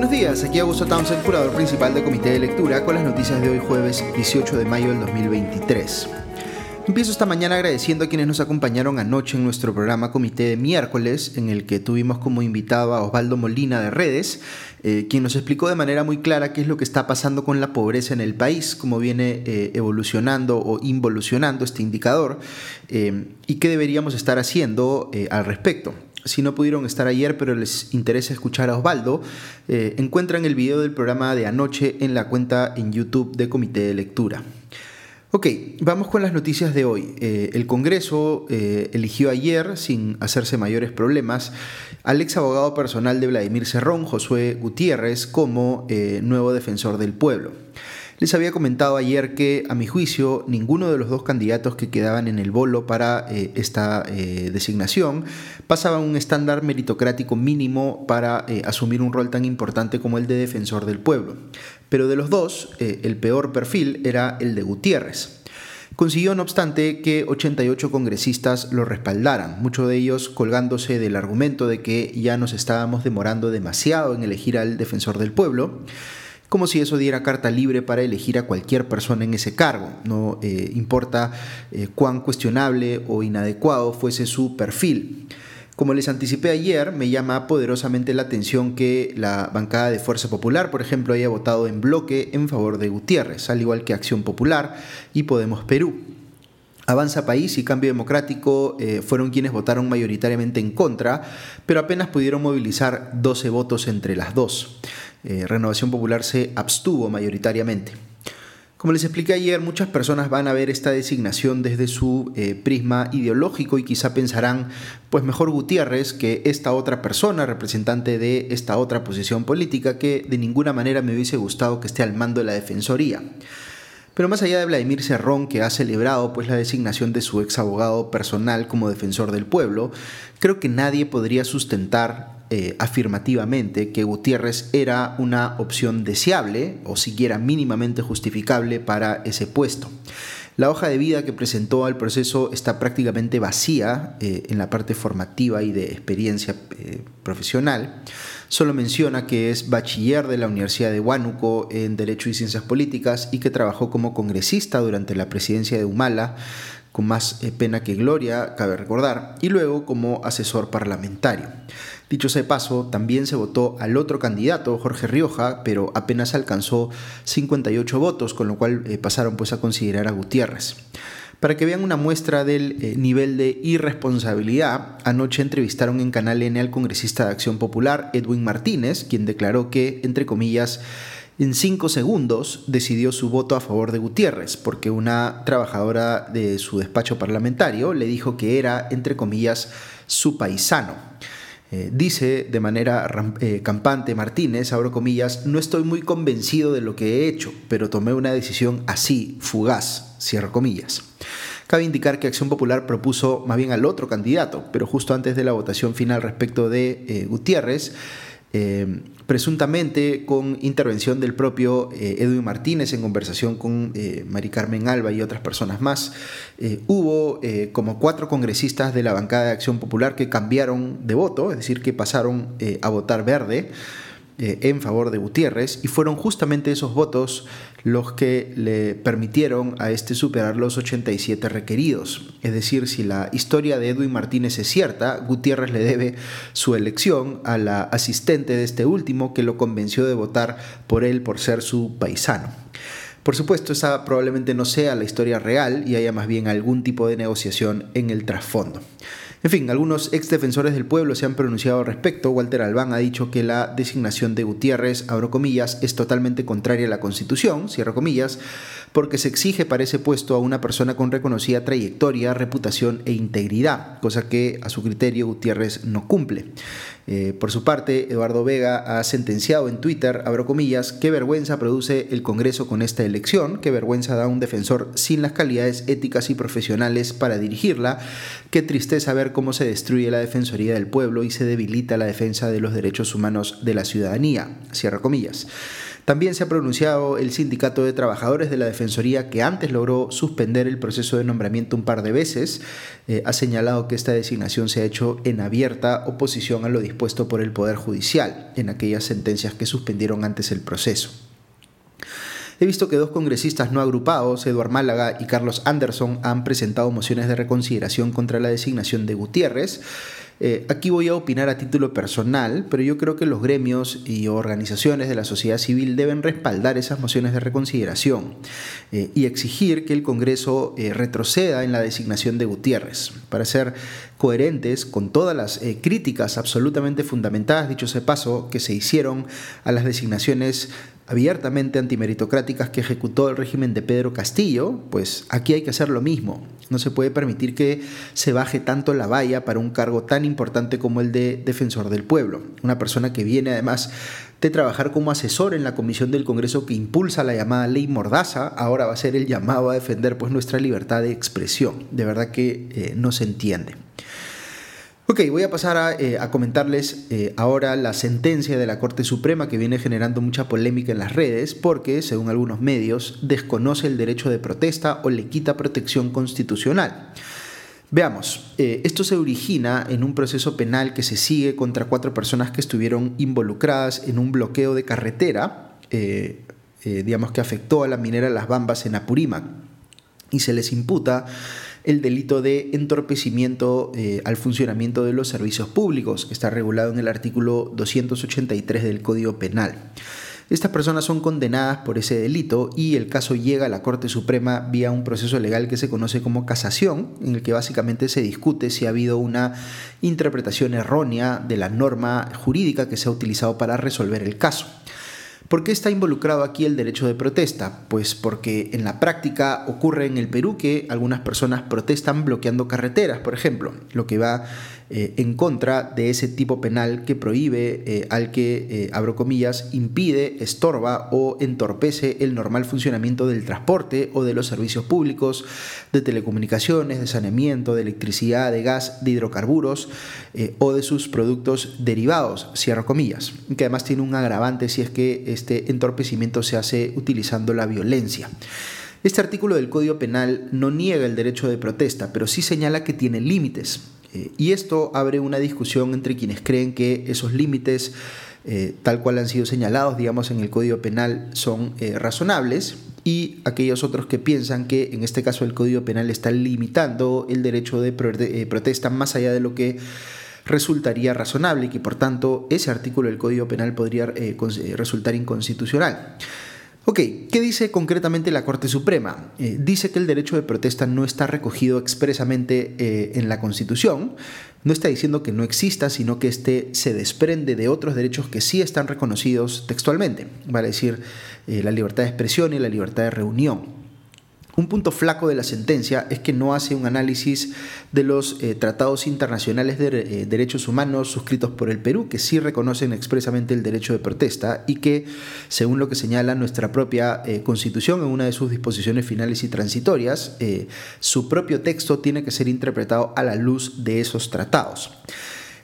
Buenos días, aquí Augusto Townsend, curador principal del Comité de Lectura, con las noticias de hoy jueves 18 de mayo del 2023. Empiezo esta mañana agradeciendo a quienes nos acompañaron anoche en nuestro programa Comité de miércoles, en el que tuvimos como invitado a Osvaldo Molina de Redes, eh, quien nos explicó de manera muy clara qué es lo que está pasando con la pobreza en el país, cómo viene eh, evolucionando o involucionando este indicador eh, y qué deberíamos estar haciendo al respecto. Si no pudieron estar ayer, pero les interesa escuchar a Osvaldo, encuentran el video del programa de anoche en la cuenta en YouTube de Comité de Lectura. Ok, vamos con las noticias de hoy. Eh, el Congreso eh, eligió ayer, sin hacerse mayores problemas, al ex abogado personal de Vladimir Cerrón, Josué Gutiérrez, como eh, nuevo defensor del pueblo. Les había comentado ayer que, a mi juicio, ninguno de los dos candidatos que quedaban en el bolo para eh, esta eh, designación pasaba un estándar meritocrático mínimo para eh, asumir un rol tan importante como el de defensor del pueblo. Pero de los dos, el peor perfil era el de Gutiérrez. Consiguió, no obstante, que 88 congresistas lo respaldaran, muchos de ellos colgándose del argumento de que ya nos estábamos demorando demasiado en elegir al defensor del pueblo como si eso diera carta libre para elegir a cualquier persona en ese cargo. No eh, importa eh, cuán cuestionable o inadecuado fuese su perfil. Como les anticipé ayer, me llama poderosamente la atención que la bancada de Fuerza Popular, por ejemplo, haya votado en bloque en favor de Gutiérrez, al igual que Acción Popular y Podemos Perú. Avanza País y Cambio Democrático eh, fueron quienes votaron mayoritariamente en contra, pero apenas pudieron movilizar 12 votos entre las dos. Eh, Renovación Popular se abstuvo mayoritariamente. Como les expliqué ayer, muchas personas van a ver esta designación desde su eh, prisma ideológico y quizá pensarán, pues mejor Gutiérrez que esta otra persona, representante de esta otra posición política, que de ninguna manera me hubiese gustado que esté al mando de la Defensoría. Pero más allá de Vladimir Cerrón, que ha celebrado pues, la designación de su ex abogado personal como defensor del pueblo, creo que nadie podría sustentar eh, afirmativamente que Gutiérrez era una opción deseable o siquiera mínimamente justificable para ese puesto. La hoja de vida que presentó al proceso está prácticamente vacía eh, en la parte formativa y de experiencia eh, profesional. Solo menciona que es bachiller de la Universidad de Huánuco en Derecho y Ciencias Políticas y que trabajó como congresista durante la presidencia de Humala, con más pena que gloria, cabe recordar, y luego como asesor parlamentario. Dicho sea de paso, también se votó al otro candidato, Jorge Rioja, pero apenas alcanzó 58 votos, con lo cual eh, pasaron pues a considerar a Gutiérrez. Para que vean una muestra del eh, nivel de irresponsabilidad, anoche entrevistaron en Canal N al congresista de Acción Popular, Edwin Martínez, quien declaró que, entre comillas, en cinco segundos decidió su voto a favor de Gutiérrez, porque una trabajadora de su despacho parlamentario le dijo que era, entre comillas, su paisano. Eh, dice de manera eh, campante Martínez, abro comillas, no estoy muy convencido de lo que he hecho, pero tomé una decisión así, fugaz, cierro comillas. Cabe indicar que Acción Popular propuso más bien al otro candidato, pero justo antes de la votación final respecto de eh, Gutiérrez, eh, presuntamente con intervención del propio eh, Edwin Martínez en conversación con eh, Mari Carmen Alba y otras personas más, hubo como cuatro congresistas de la bancada de Acción Popular que cambiaron de voto, es decir, que pasaron a votar verde. Eh, en favor de Gutiérrez y fueron justamente esos votos los que le permitieron a este superar los 87 requeridos. Es decir, si la historia de Edwin Martínez es cierta, Gutiérrez le debe su elección a la asistente de este último que lo convenció de votar por él por ser su paisano. Por supuesto, esa probablemente no sea la historia real y haya más bien algún tipo de negociación en el trasfondo. En fin, algunos ex defensores del pueblo se han pronunciado al respecto. Walter Albán ha dicho que la designación de Gutiérrez, abro comillas, es totalmente contraria a la Constitución, cierro comillas, porque se exige para ese puesto a una persona con reconocida trayectoria, reputación e integridad, cosa que a su criterio Gutiérrez no cumple. Eh, por su parte, Eduardo Vega ha sentenciado en Twitter, abro comillas, qué vergüenza produce el Congreso con esta elección, qué vergüenza da un defensor sin las calidades éticas y profesionales para dirigirla, qué tristeza ver cómo se destruye la Defensoría del Pueblo y se debilita la defensa de los derechos humanos de la ciudadanía, cierra comillas. También se ha pronunciado el Sindicato de Trabajadores de la Defensoría que antes logró suspender el proceso de nombramiento un par de veces. Eh, ha señalado que esta designación se ha hecho en abierta oposición a lo dispuesto por el Poder Judicial en aquellas sentencias que suspendieron antes el proceso. He visto que dos congresistas no agrupados, Eduard Málaga y Carlos Anderson, han presentado mociones de reconsideración contra la designación de Gutiérrez. Eh, aquí voy a opinar a título personal, pero yo creo que los gremios y organizaciones de la sociedad civil deben respaldar esas mociones de reconsideración eh, y exigir que el Congreso eh, retroceda en la designación de Gutiérrez, para ser coherentes con todas las críticas absolutamente fundamentadas, dicho ese paso, que se hicieron a las designaciones abiertamente antimeritocráticas que ejecutó el régimen de Pedro Castillo, pues aquí hay que hacer lo mismo. No se puede permitir que se baje tanto la valla para un cargo tan importante como el de defensor del pueblo. Una persona que viene además de trabajar como asesor en la comisión del Congreso que impulsa la llamada ley Mordaza, ahora va a ser el llamado a defender pues nuestra libertad de expresión. De verdad que eh, no se entiende. Ok, voy a pasar a, eh, comentarles eh, ahora la sentencia de la Corte Suprema que viene generando mucha polémica en las redes porque, según algunos medios, desconoce el derecho de protesta o le quita protección constitucional. Veamos, eh, esto se origina en un proceso penal que se sigue contra cuatro personas que estuvieron involucradas en un bloqueo de carretera, digamos que afectó a la minera Las Bambas en Apurímac, y se les imputa el delito de entorpecimiento eh, al funcionamiento de los servicios públicos, que está regulado en el artículo 283 del Código Penal. Estas personas son condenadas por ese delito y el caso llega a la Corte Suprema vía un proceso legal que se conoce como casación, en el que básicamente se discute si ha habido una interpretación errónea de la norma jurídica que se ha utilizado para resolver el caso. ¿Por qué está involucrado aquí el derecho de protesta? Pues porque en la práctica ocurre en el Perú que algunas personas protestan bloqueando carreteras, por ejemplo, lo que va eh, en contra de ese tipo penal que prohíbe eh, al que, eh, abro comillas, impide, estorba o entorpece el normal funcionamiento del transporte o de los servicios públicos, de telecomunicaciones, de saneamiento, de electricidad, de gas, de hidrocarburos o de sus productos derivados, cierro comillas, que además tiene un agravante si es que este entorpecimiento se hace utilizando la violencia. Este artículo del Código Penal no niega el derecho de protesta, pero sí señala que tiene límites. Eh, y esto abre una discusión entre quienes creen que esos límites, eh, tal cual han sido señalados, digamos, en el Código Penal, son eh, razonables y aquellos otros que piensan que en este caso el Código Penal está limitando el derecho de protesta más allá de lo que resultaría razonable y que por tanto ese artículo del Código Penal podría resultar inconstitucional. Ok, ¿qué dice concretamente la Corte Suprema? Eh, dice que el derecho de protesta no está recogido expresamente eh, en la Constitución, no está diciendo que no exista, sino que este se desprende de otros derechos que sí están reconocidos textualmente, vale decir, eh, la libertad de expresión y la libertad de reunión. Un punto flaco de la sentencia es que no hace un análisis de los eh, tratados internacionales de eh, derechos humanos suscritos por el Perú, que sí reconocen expresamente el derecho de protesta y que, según lo que señala nuestra propia eh, Constitución en una de sus disposiciones finales y transitorias, su propio texto tiene que ser interpretado a la luz de esos tratados.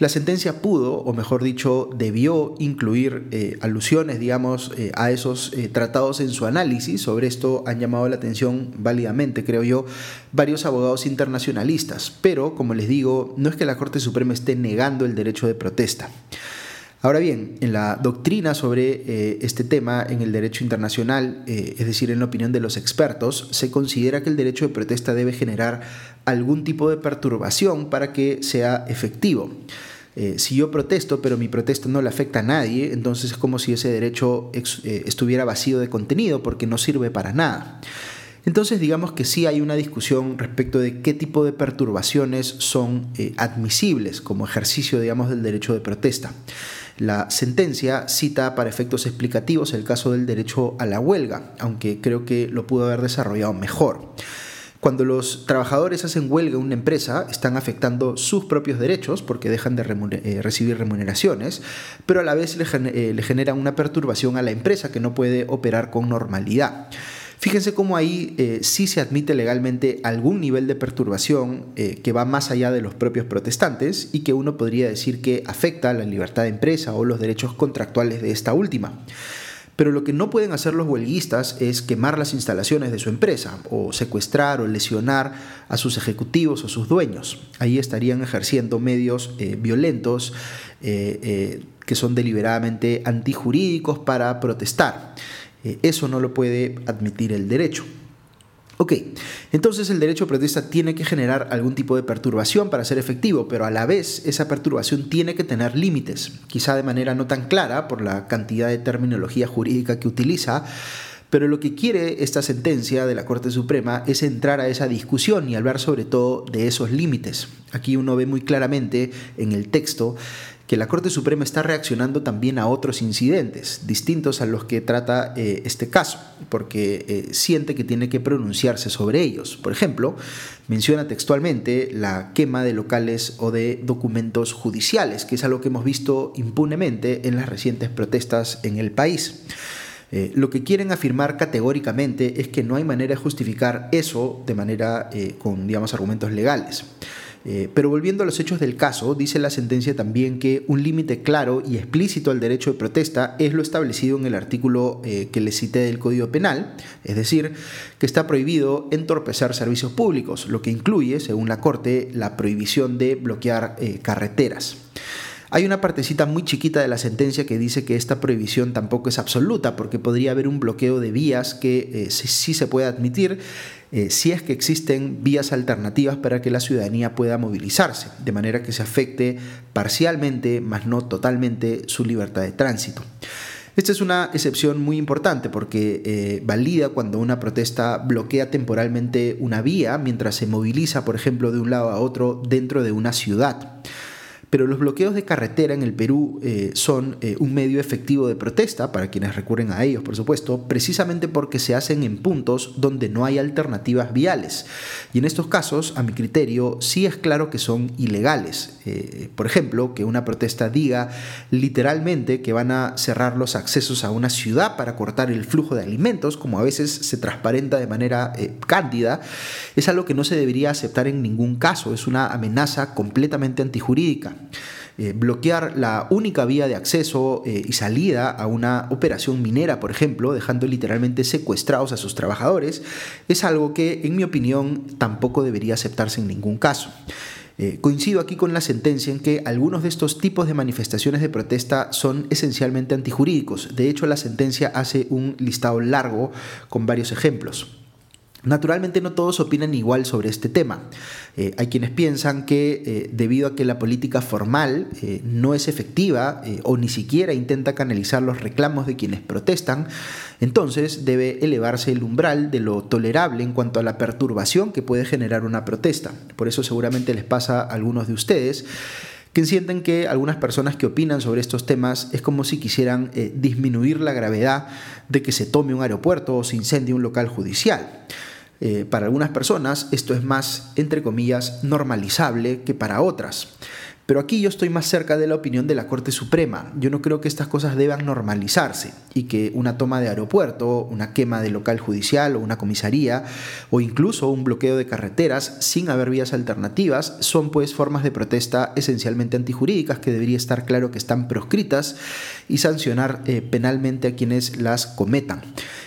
La sentencia pudo, o mejor dicho, debió incluir eh, alusiones, digamos, eh, a esos eh, tratados en su análisis. Sobre esto han llamado la atención válidamente, creo yo, varios abogados internacionalistas. Pero, como les digo, no es que la Corte Suprema esté negando el derecho de protesta. Ahora bien, en la doctrina sobre este tema en el derecho internacional, es decir, en la opinión de los expertos, se considera que el derecho de protesta debe generar algún tipo de perturbación para que sea efectivo. Eh, si yo protesto, pero mi protesta no le afecta a nadie, entonces es como si ese derecho eh, estuviera vacío de contenido porque no sirve para nada. Entonces digamos que sí hay una discusión respecto de qué tipo de perturbaciones son eh, admisibles como ejercicio, digamos, del derecho de protesta. La sentencia cita para efectos explicativos el caso del derecho a la huelga, aunque creo que lo pudo haber desarrollado mejor. Cuando los trabajadores hacen huelga en una empresa, están afectando sus propios derechos porque dejan de eh, recibir remuneraciones, pero a la vez eh, le, generan una perturbación a la empresa que no puede operar con normalidad. Fíjense cómo ahí eh, sí se admite legalmente algún nivel de perturbación que va más allá de los propios protestantes y que uno podría decir que afecta a la libertad de empresa o los derechos contractuales de esta última. Pero lo que no pueden hacer los huelguistas es quemar las instalaciones de su empresa o secuestrar o lesionar a sus ejecutivos o sus dueños. Ahí estarían ejerciendo medios eh, violentos eh, eh, que son deliberadamente antijurídicos para protestar. Eso no lo puede admitir el derecho. Ok, entonces el derecho protesta tiene que generar algún tipo de perturbación para ser efectivo, pero a la vez esa perturbación tiene que tener límites, quizá de manera no tan clara por la cantidad de terminología jurídica que utiliza, pero lo que quiere esta sentencia de la Corte Suprema es entrar a esa discusión y hablar sobre todo de esos límites. Aquí uno ve muy claramente en el texto que la Corte Suprema está reaccionando también a otros incidentes distintos a los que trata eh, este caso, porque eh, siente que tiene que pronunciarse sobre ellos. Por ejemplo, menciona textualmente la quema de locales o de documentos judiciales, que es algo que hemos visto impunemente en las recientes protestas en el país. Eh, lo que quieren afirmar categóricamente es que no hay manera de justificar eso de manera con, digamos, argumentos legales. Eh, pero volviendo a los hechos del caso, dice la sentencia también que un límite claro y explícito al derecho de protesta es lo establecido en el artículo eh, que le cité del Código Penal, es decir, que está prohibido entorpecer servicios públicos, lo que incluye, según la Corte, la prohibición de bloquear eh, carreteras. Hay una partecita muy chiquita de la sentencia que dice que esta prohibición tampoco es absoluta, porque podría haber un bloqueo de vías que sí se puede admitir, eh, si es que existen vías alternativas para que la ciudadanía pueda movilizarse, de manera que se afecte parcialmente, más no totalmente, su libertad de tránsito. Esta es una excepción muy importante porque eh, valida cuando una protesta bloquea temporalmente una vía mientras se moviliza, por ejemplo, de un lado a otro dentro de una ciudad. Pero los bloqueos de carretera en el Perú eh, son eh, un medio efectivo de protesta, para quienes recurren a ellos, por supuesto, precisamente porque se hacen en puntos donde no hay alternativas viales. Y en estos casos, a mi criterio, sí es claro que son ilegales. Eh, por ejemplo, que una protesta diga literalmente que van a cerrar los accesos a una ciudad para cortar el flujo de alimentos, como a veces se transparenta de manera cándida, es algo que no se debería aceptar en ningún caso. Es una amenaza completamente antijurídica. Eh, bloquear la única vía de acceso eh, y salida a una operación minera, por ejemplo, dejando literalmente secuestrados a sus trabajadores, es algo que, en mi opinión, tampoco debería aceptarse en ningún caso. Eh, coincido aquí con la sentencia en que algunos de estos tipos de manifestaciones de protesta son esencialmente antijurídicos. De hecho, la sentencia hace un listado largo con varios ejemplos. Naturalmente no todos opinan igual sobre este tema. Eh, hay quienes piensan que eh, debido a que la política formal eh, no es efectiva o ni siquiera intenta canalizar los reclamos de quienes protestan, entonces debe elevarse el umbral de lo tolerable en cuanto a la perturbación que puede generar una protesta. Por eso seguramente les pasa a algunos de ustedes que sienten que algunas personas que opinan sobre estos temas es como si quisieran disminuir la gravedad de que se tome un aeropuerto o se incendie un local judicial. Eh, para algunas personas esto es más, entre comillas, normalizable que para otras. Pero aquí yo estoy más cerca de la opinión de la Corte Suprema. Yo no creo que estas cosas deban normalizarse y que una toma de aeropuerto, una quema de local judicial o una comisaría o incluso un bloqueo de carreteras sin haber vías alternativas son pues formas de protesta esencialmente antijurídicas que debería estar claro que están proscritas y sancionar eh, penalmente a quienes las cometan.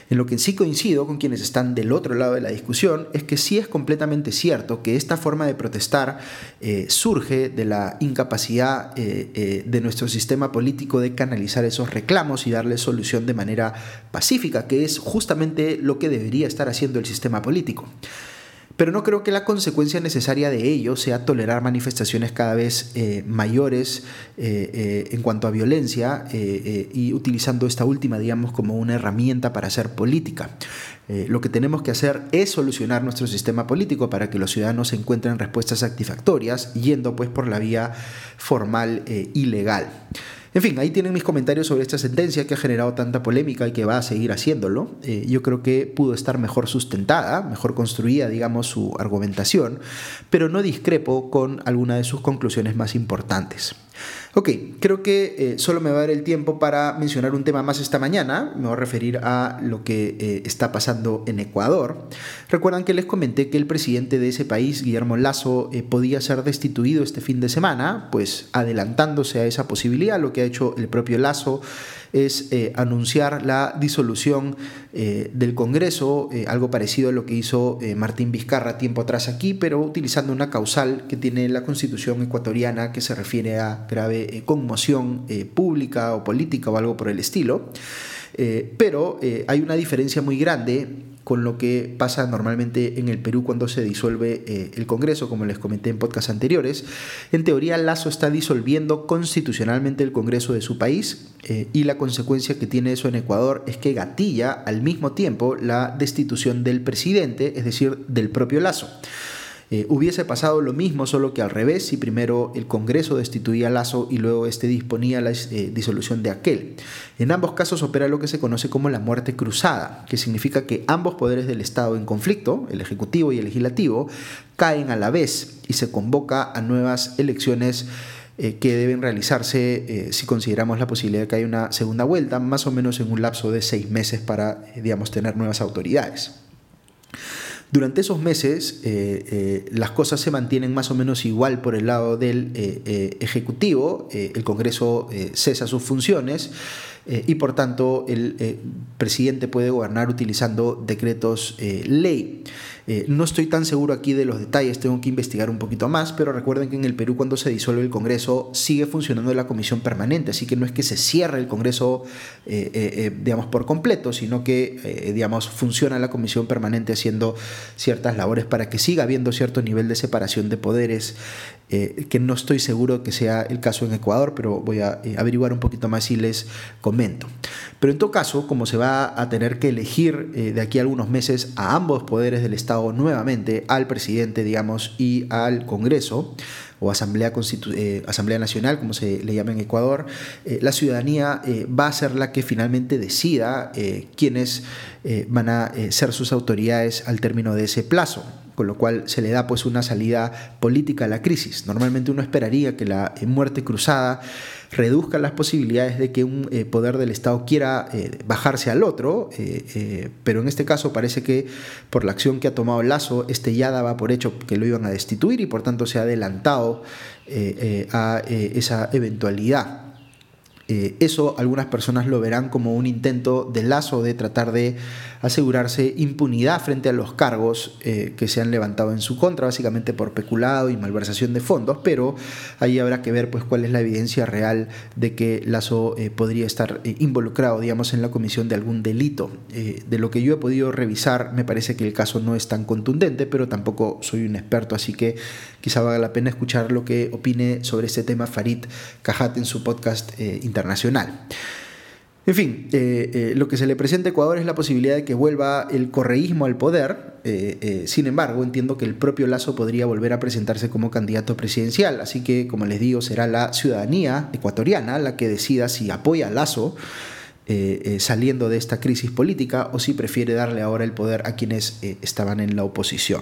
En lo que sí coincido con quienes están del otro lado de la discusión es que sí es completamente cierto que esta forma de protestar eh, surge de la incapacidad eh, eh, de nuestro sistema político de canalizar esos reclamos y darle solución de manera pacífica, que es justamente lo que debería estar haciendo el sistema político. Pero no creo que la consecuencia necesaria de ello sea tolerar manifestaciones cada vez eh, mayores eh, eh, en cuanto a violencia y utilizando esta última, digamos, como una herramienta para hacer política. lo que tenemos que hacer es solucionar nuestro sistema político para que los ciudadanos encuentren respuestas satisfactorias yendo pues por la vía formal y legal. En fin, ahí tienen mis comentarios sobre esta sentencia que ha generado tanta polémica y que va a seguir haciéndolo. Eh, yo creo que pudo estar mejor sustentada, mejor construida, digamos, su argumentación, pero no discrepo con alguna de sus conclusiones más importantes. Ok, creo que eh, solo me va a dar el tiempo para mencionar un tema más esta mañana. Me voy a referir a lo que eh, está pasando en Ecuador. Recuerdan que les comenté que el presidente de ese país, Guillermo Lazo, eh, podía ser destituido este fin de semana, pues adelantándose a esa posibilidad, lo que ha hecho el propio Lazo es eh, anunciar la disolución eh, del Congreso, eh, algo parecido a lo que hizo Martín Vizcarra tiempo atrás aquí, pero utilizando una causal que tiene la constitución ecuatoriana que se refiere a grave conmoción pública o política o algo por el estilo. pero hay una diferencia muy grande con lo que pasa normalmente en el Perú cuando se disuelve eh, el Congreso, como les comenté en podcasts anteriores. En teoría, Lazo está disolviendo constitucionalmente el Congreso de su país eh, y la consecuencia que tiene eso en Ecuador es que gatilla al mismo tiempo la destitución del presidente, es decir, del propio Lazo. Eh, hubiese pasado lo mismo, solo que al revés, si primero el Congreso destituía a Lazo y luego este disponía la eh, disolución de aquel. En ambos casos opera lo que se conoce como la muerte cruzada, que significa que ambos poderes del Estado en conflicto, el Ejecutivo y el Legislativo, caen a la vez y se convoca a nuevas elecciones eh, que deben realizarse si consideramos la posibilidad de que haya una segunda vuelta, más o menos en un lapso de seis meses para, digamos, tener nuevas autoridades. Durante esos meses eh, eh, las cosas se mantienen más o menos igual por el lado del eh, Ejecutivo, el Congreso cesa sus funciones y por tanto el presidente puede gobernar utilizando decretos ley. Eh, no estoy tan seguro aquí de los detalles, tengo que investigar un poquito más, pero recuerden que en el Perú cuando se disuelve el Congreso sigue funcionando la comisión permanente, así que no es que se cierre el Congreso, eh, eh, digamos, por completo, sino que, digamos, funciona la comisión permanente haciendo ciertas labores para que siga habiendo cierto nivel de separación de poderes, que no estoy seguro que sea el caso en Ecuador, pero voy a averiguar un poquito más y les comento. Pero en todo caso, como se va a tener que elegir de aquí a algunos meses a ambos poderes del Estado, nuevamente al presidente, digamos, y al Congreso o Asamblea, eh, Asamblea Nacional, como se le llama en Ecuador, eh, la ciudadanía eh, va a ser la que finalmente decida quiénes van a ser sus autoridades al término de ese plazo con lo cual se le da pues una salida política a la crisis. Normalmente uno esperaría que la muerte cruzada reduzca las posibilidades de que un eh, poder del Estado quiera eh, bajarse al otro, eh, pero en este caso parece que por la acción que ha tomado Lazo, este ya daba por hecho que lo iban a destituir y por tanto se ha adelantado a esa eventualidad. Eso algunas personas lo verán como un intento de Lazo de tratar de asegurarse impunidad frente a los cargos eh, que se han levantado en su contra, básicamente por peculado y malversación de fondos, pero ahí habrá que ver pues cuál es la evidencia real de que Lazo eh, podría estar eh, involucrado, digamos, en la comisión de algún delito. de lo que yo he podido revisar, me parece que el caso no es tan contundente, pero tampoco soy un experto, así que quizá valga la pena escuchar lo que opine sobre este tema Farid Cajat en su podcast internacional. En fin, eh, eh, lo que se le presenta a Ecuador es la posibilidad de que vuelva el correísmo al poder. Eh, sin embargo, entiendo que el propio Lazo podría volver a presentarse como candidato presidencial. Así que, como les digo, será la ciudadanía ecuatoriana la que decida si apoya a Lazo saliendo de esta crisis política o si prefiere darle ahora el poder a quienes estaban en la oposición.